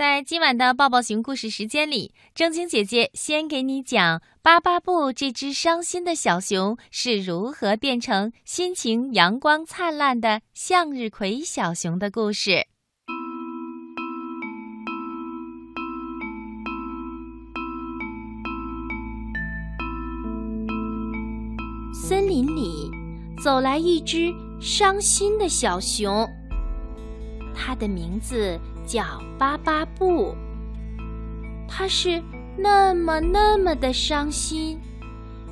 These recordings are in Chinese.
在今晚的抱抱熊故事时间里，正晶姐姐先给你讲巴巴布这只伤心的小熊是如何变成心情阳光灿烂的向日葵小熊的故事。森林里走来一只伤心的小熊，它的名字。叫巴巴布，他是那么那么的伤心，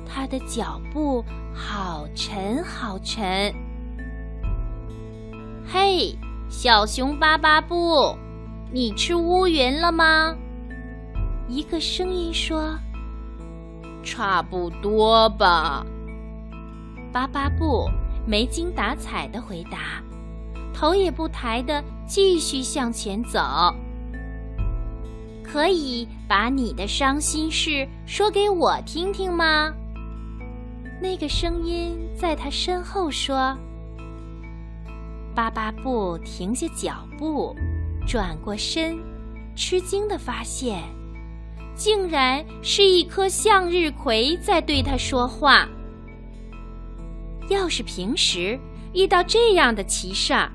他的脚步好沉好沉。嘿，小熊巴巴布，你吃乌云了吗？一个声音说：“差不多吧。”巴巴布没精打采的回答。头也不抬的继续向前走。可以把你的伤心事说给我听听吗？那个声音在他身后说。巴巴布停下脚步，转过身，吃惊的发现，竟然是一颗向日葵在对他说话。要是平时遇到这样的奇事儿，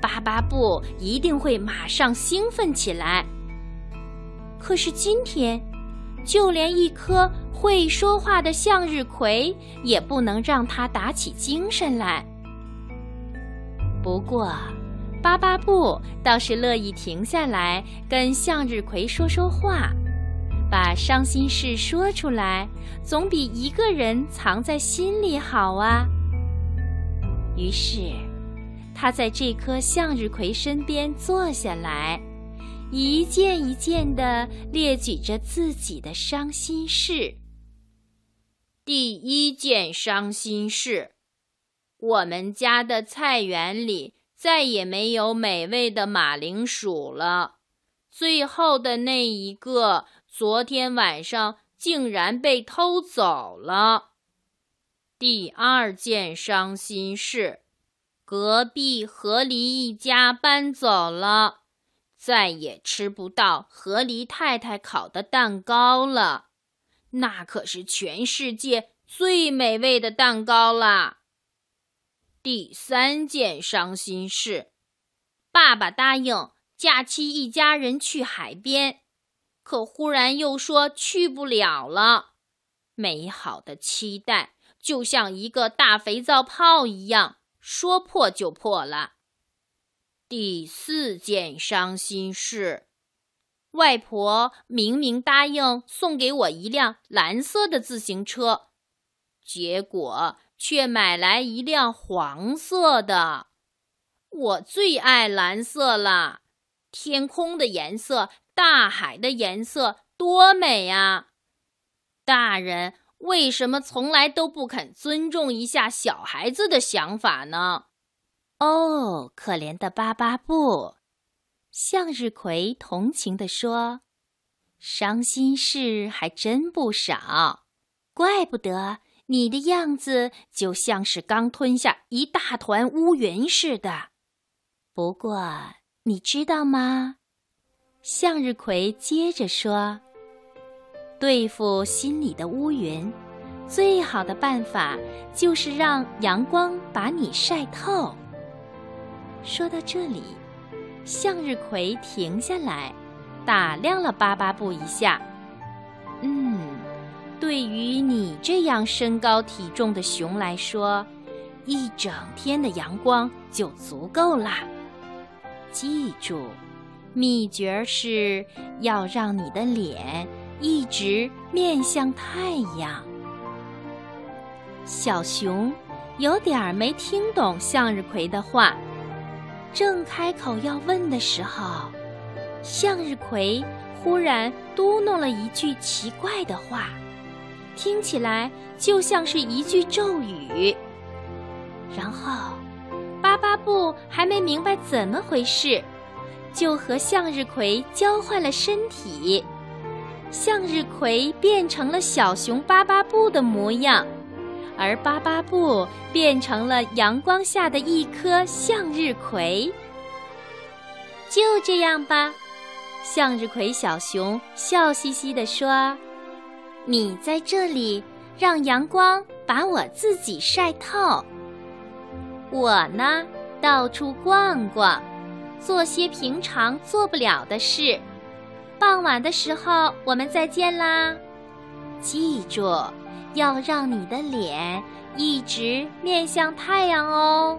巴巴布一定会马上兴奋起来。可是今天，就连一颗会说话的向日葵也不能让他打起精神来。不过，巴巴布倒是乐意停下来跟向日葵说说话，把伤心事说出来，总比一个人藏在心里好啊。于是。他在这棵向日葵身边坐下来，一件一件地列举着自己的伤心事。第一件伤心事：我们家的菜园里再也没有美味的马铃薯了，最后的那一个昨天晚上竟然被偷走了。第二件伤心事。隔壁河狸一家搬走了，再也吃不到河狸太太烤的蛋糕了。那可是全世界最美味的蛋糕啦！第三件伤心事：爸爸答应假期一家人去海边，可忽然又说去不了了。美好的期待就像一个大肥皂泡一样。说破就破了。第四件伤心事，外婆明明答应送给我一辆蓝色的自行车，结果却买来一辆黄色的。我最爱蓝色了，天空的颜色，大海的颜色，多美啊！大人。为什么从来都不肯尊重一下小孩子的想法呢？哦，可怜的巴巴布，向日葵同情地说：“伤心事还真不少，怪不得你的样子就像是刚吞下一大团乌云似的。不过，你知道吗？”向日葵接着说。对付心里的乌云，最好的办法就是让阳光把你晒透。说到这里，向日葵停下来，打量了巴巴布一下。嗯，对于你这样身高体重的熊来说，一整天的阳光就足够啦。记住，秘诀是要让你的脸。一直面向太阳。小熊有点儿没听懂向日葵的话，正开口要问的时候，向日葵忽然嘟哝了一句奇怪的话，听起来就像是一句咒语。然后，巴巴布还没明白怎么回事，就和向日葵交换了身体。向日葵变成了小熊巴巴布的模样，而巴巴布变成了阳光下的一颗向日葵。就这样吧，向日葵小熊笑嘻嘻地说：“你在这里，让阳光把我自己晒透。我呢，到处逛逛，做些平常做不了的事。傍晚的时候，我们再见啦！记住，要让你的脸一直面向太阳哦。”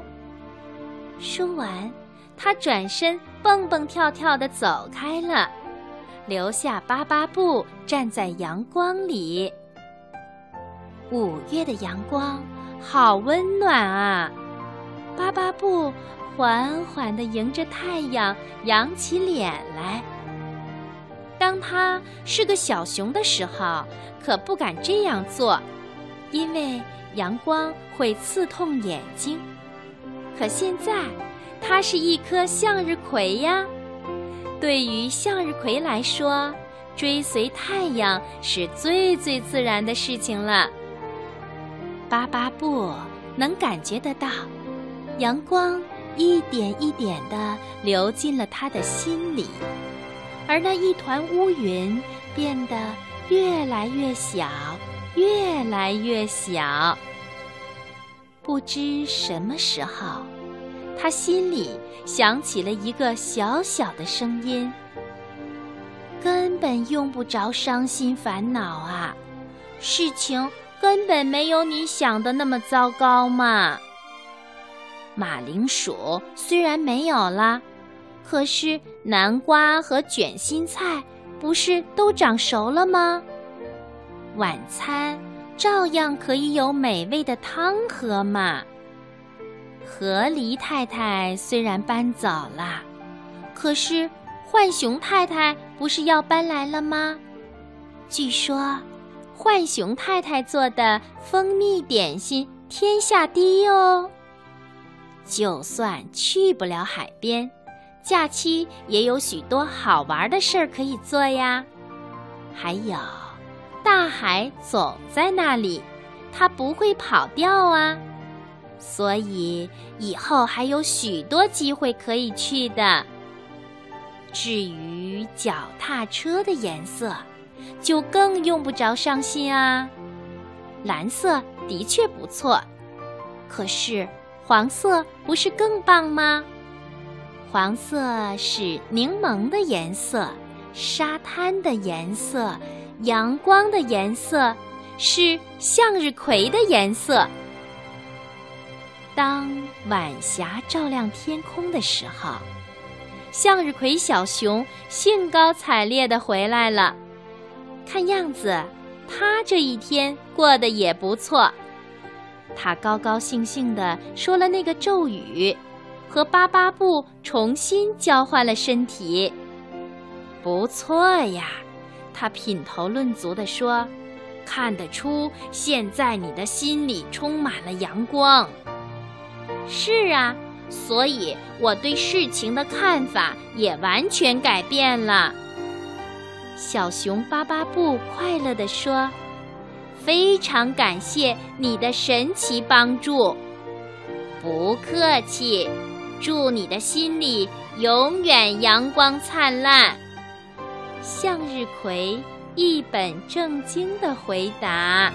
说完，他转身蹦蹦跳跳地走开了，留下巴巴布站在阳光里。五月的阳光好温暖啊！巴巴布缓缓地迎着太阳扬起脸来。当他是个小熊的时候，可不敢这样做，因为阳光会刺痛眼睛。可现在，它是一颗向日葵呀。对于向日葵来说，追随太阳是最最自然的事情了。巴巴布能感觉得到，阳光一点一点地流进了他的心里，而那一团乌云变得越来越小，越来越小。不知什么时候，他心里响起了一个小小的声音：“根本用不着伤心烦恼啊，事情根本没有你想的那么糟糕嘛。”马铃薯虽然没有了，可是南瓜和卷心菜不是都长熟了吗？晚餐。照样可以有美味的汤喝嘛。河狸太太虽然搬走了，可是浣熊太太不是要搬来了吗？据说，浣熊太太做的蜂蜜点心天下第一哦。就算去不了海边，假期也有许多好玩的事儿可以做呀。还有。大海总在那里，它不会跑掉啊，所以以后还有许多机会可以去的。至于脚踏车的颜色，就更用不着伤心啊。蓝色的确不错，可是黄色不是更棒吗？黄色是柠檬的颜色，沙滩的颜色。阳光的颜色是向日葵的颜色。当晚霞照亮天空的时候，向日葵小熊兴高采烈地回来了。看样子，他这一天过得也不错。他高高兴兴地说了那个咒语，和巴巴布重新交换了身体。不错呀。他品头论足地说：“看得出，现在你的心里充满了阳光。”是啊，所以我对事情的看法也完全改变了。小熊巴巴布快乐地说：“非常感谢你的神奇帮助。”不客气，祝你的心里永远阳光灿烂。向日葵一本正经地回答。